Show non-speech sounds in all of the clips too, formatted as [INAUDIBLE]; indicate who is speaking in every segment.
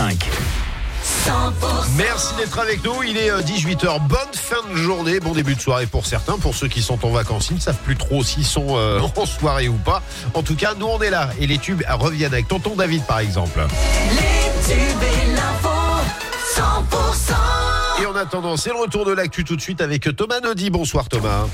Speaker 1: 106.5.
Speaker 2: Merci d'être avec nous. Il est 18h. Bonne fin de journée. Bon début de soirée pour certains. Pour ceux qui sont en vacances, ils ne savent plus trop s'ils sont euh, [LAUGHS] en soirée ou pas. En tout cas, nous, on est là. Et les tubes reviennent avec tonton David, par exemple.
Speaker 3: Les tubes et l'info, 100%.
Speaker 2: Et en attendant, c'est le retour de l'actu tout de suite avec Thomas Naudy. Bonsoir Thomas.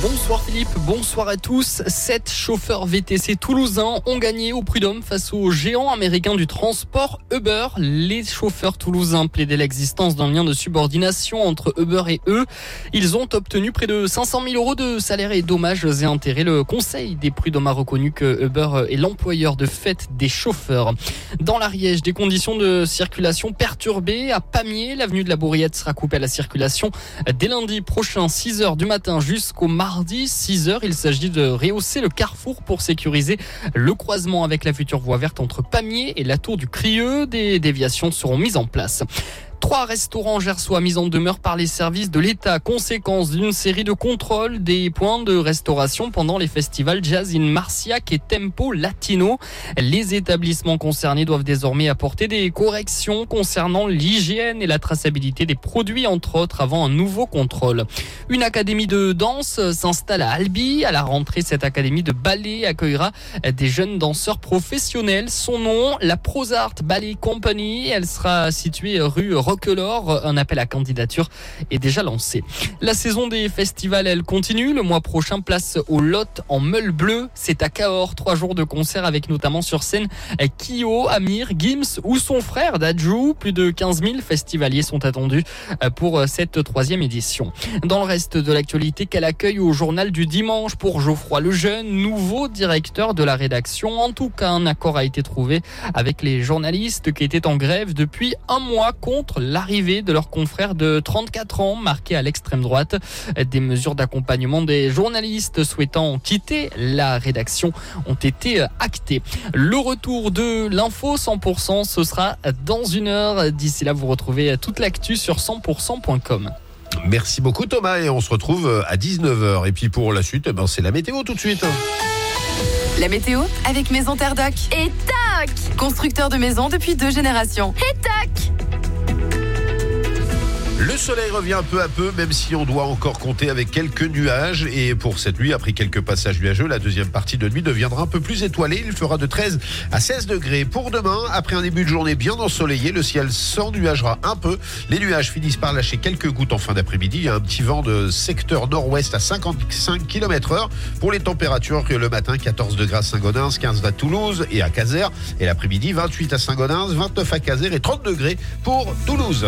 Speaker 4: Bonsoir Philippe, bonsoir à tous. Sept chauffeurs VTC toulousains ont gagné au prud'homme face aux géants américains du transport Uber. Les chauffeurs toulousains plaidaient l'existence d'un lien de subordination entre Uber et eux. Ils ont obtenu près de 500 000 euros de salaire et dommages et intérêts. Le conseil des prud'hommes a reconnu que Uber est l'employeur de fait des chauffeurs. Dans l'Ariège, des conditions de circulation perturbées. À Pamiers, l'avenue de la Bourriette sera coupée à la circulation dès lundi prochain, 6 heures du matin jusqu'au mardi 6h. Il s'agit de rehausser le carrefour pour sécuriser le croisement avec la future voie verte entre Pamiers et la tour du Crieux. Des déviations seront mises en place. Trois restaurants gersois mis en demeure par les services de l'État, conséquence d'une série de contrôles des points de restauration pendant les festivals Jazz in Marciac et Tempo Latino. Les établissements concernés doivent désormais apporter des corrections concernant l'hygiène et la traçabilité des produits, entre autres, avant un nouveau contrôle. Une académie de danse s'installe à Albi. À la rentrée, cette académie de ballet accueillera des jeunes danseurs professionnels. Son nom, la Prosart Ballet Company. Elle sera située rue Roquelaure. Un appel à candidature est déjà lancé. La saison des festivals, elle continue. Le mois prochain, place au Lot en meule bleu. C'est à Cahors. Trois jours de concert avec notamment sur scène Kyo, Amir, Gims ou son frère Dajou. Plus de 15 000 festivaliers sont attendus pour cette troisième édition. Dans le reste de l'actualité, quel accueil au journal du dimanche pour Geoffroy Lejeune, nouveau directeur de la rédaction. En tout cas, un accord a été trouvé avec les journalistes qui étaient en grève depuis un mois contre l'arrivée de leurs confrères de 34 ans marqués à l'extrême droite. Des mesures d'accompagnement des journalistes souhaitant quitter la rédaction ont été actées. Le retour de l'info 100%, ce sera dans une heure. D'ici là, vous retrouvez toute l'actu sur 100%.com.
Speaker 2: Merci beaucoup Thomas et on se retrouve à 19h. Et puis pour la suite, eh ben, c'est la météo tout de suite.
Speaker 5: La météo avec Maison Terre Doc.
Speaker 6: Et tac
Speaker 5: Constructeur de maisons depuis deux générations.
Speaker 6: Et tac
Speaker 2: Le soleil revient peu à peu, même si on doit encore compter avec quelques nuages. Et pour cette nuit, après quelques passages nuageux, la deuxième partie de nuit deviendra un peu plus étoilée. Il fera de 13 à 16 degrés. Pour demain, après un début de journée bien ensoleillé, le ciel s'ennuagera un peu. Les nuages finissent par lâcher quelques gouttes en fin d'après-midi. Il y a un petit vent de secteur nord-ouest à 55 km heure. Pour les températures, le matin, 14 degrés à Saint-Gaudens, 15 à Toulouse et à Caser. Et l'après-midi, 28 à Saint-Gaudens, 29 à Caser et 30 degrés pour Toulouse.